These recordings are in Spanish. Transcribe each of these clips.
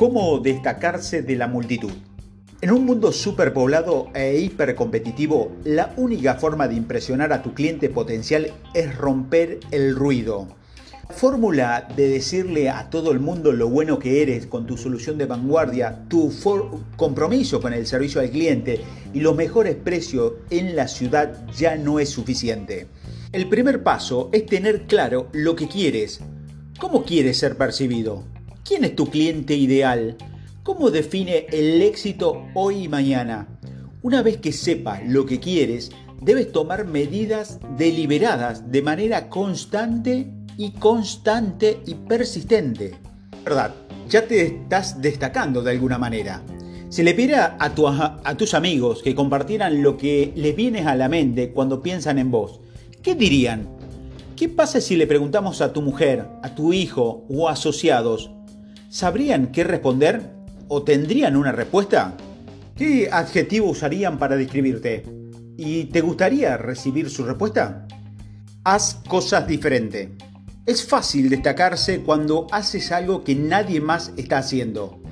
cómo destacarse de la multitud. En un mundo superpoblado e hipercompetitivo, la única forma de impresionar a tu cliente potencial es romper el ruido. La fórmula de decirle a todo el mundo lo bueno que eres con tu solución de vanguardia, tu compromiso con el servicio al cliente y los mejores precios en la ciudad ya no es suficiente. El primer paso es tener claro lo que quieres. ¿Cómo quieres ser percibido? ¿Quién es tu cliente ideal? ¿Cómo define el éxito hoy y mañana? Una vez que sepas lo que quieres, debes tomar medidas deliberadas de manera constante y constante y persistente. ¿Verdad? Ya te estás destacando de alguna manera. Si le pidiera a, a, tus amigos que compartieran lo que les viene a la mente cuando piensan en vos, ¿qué dirían? ¿Qué pasa si le preguntamos a tu mujer, a tu hijo o asociados? ¿Sabrían qué responder? o tendrían una respuesta? ¿Qué adjetivo usarían para describirte? ¿Y te gustaría recibir su respuesta? Haz cosas diferentes. Es fácil destacarse cuando haces algo que nadie más está haciendo.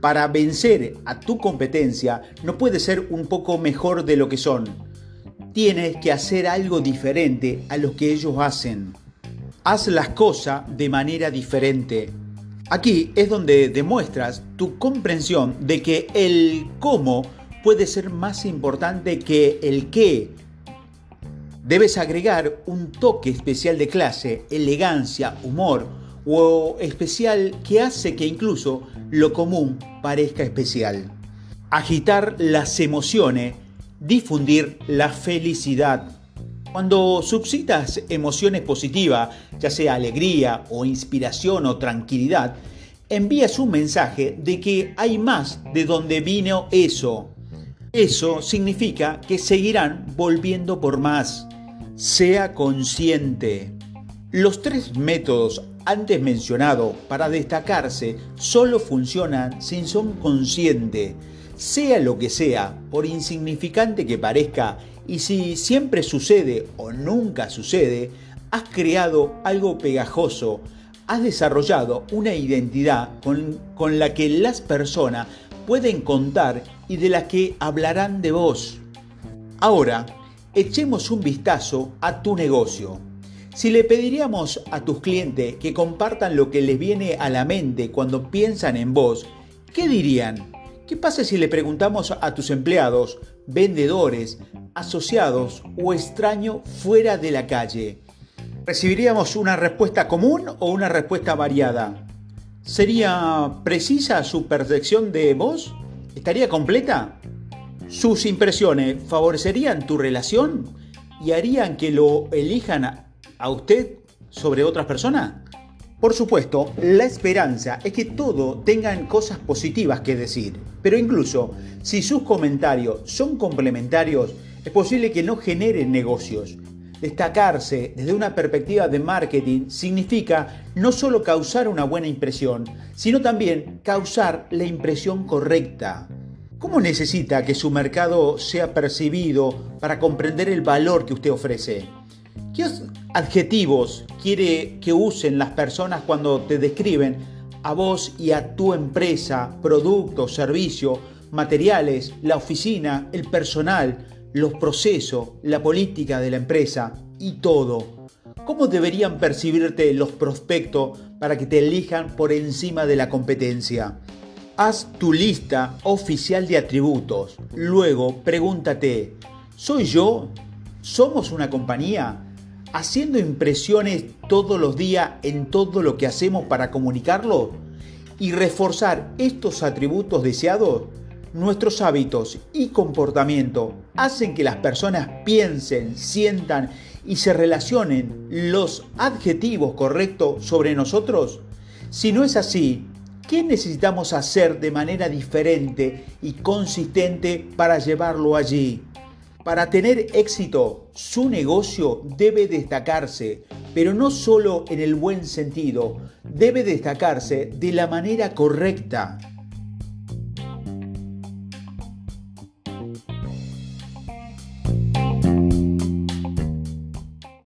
Para vencer a tu competencia no puedes ser un poco mejor de lo que son. Tienes que hacer algo diferente a lo que ellos hacen. Haz las cosas de manera diferente. Aquí es donde demuestras tu comprensión de que el cómo puede ser más importante que el qué. Debes agregar un toque especial de clase, elegancia, humor o especial que hace que incluso lo común parezca especial. Agitar las emociones, difundir la felicidad cuando suscitas emociones positivas, ya sea alegría o inspiración o tranquilidad, envías un mensaje de que hay más de donde vino eso. Eso significa que seguirán volviendo por más. Sea consciente. Los tres métodos antes mencionados para destacarse solo funcionan si son conscientes. Sea lo que sea, por insignificante que parezca, y si siempre sucede o nunca sucede, has creado algo pegajoso, has desarrollado una identidad con, la que las personas pueden contar y de la que hablarán de vos. Ahora, echemos un vistazo a tu negocio. Si le pediríamos a tus clientes que compartan lo que les viene a la mente cuando piensan en vos, ¿qué dirían? ¿Qué pasa si le preguntamos a tus empleados, vendedores, asociados o extraños fuera de la calle? ¿Recibiríamos una respuesta común o una respuesta variada? ¿Sería precisa su percepción de vos? ¿Estaría completa? ¿Sus impresiones favorecerían tu relación y harían que lo elijan a usted sobre otras personas? Por supuesto, la esperanza es que todo tengan cosas positivas que decir, pero incluso si sus comentarios son complementarios, es posible que no generen negocios. Destacarse desde una perspectiva de marketing significa no solo causar una buena impresión, sino también causar la impresión correcta. ¿Cómo necesita que su mercado sea percibido para comprender el valor que usted ofrece? ¿Qué adjetivos quiere que usen las personas cuando te describen a vos y a tu empresa, producto, servicio, materiales, la oficina, el personal, los procesos, la política de la empresa y todo? ¿Cómo deberían percibirte los prospectos para que te elijan por encima de la competencia? Haz tu lista oficial de atributos. Luego pregúntate, ¿soy yo? ¿Somos una compañía? Haciendo impresiones todos los días en todo lo que hacemos para comunicarlo y reforzar estos atributos deseados, nuestros hábitos y comportamiento hacen que las personas piensen, sientan y se relacionen los adjetivos correctos sobre nosotros? Si no es así, ¿qué necesitamos hacer de manera diferente y consistente para llevarlo allí? Para tener éxito, su negocio debe destacarse, pero no solo en el buen sentido, debe destacarse de la manera correcta.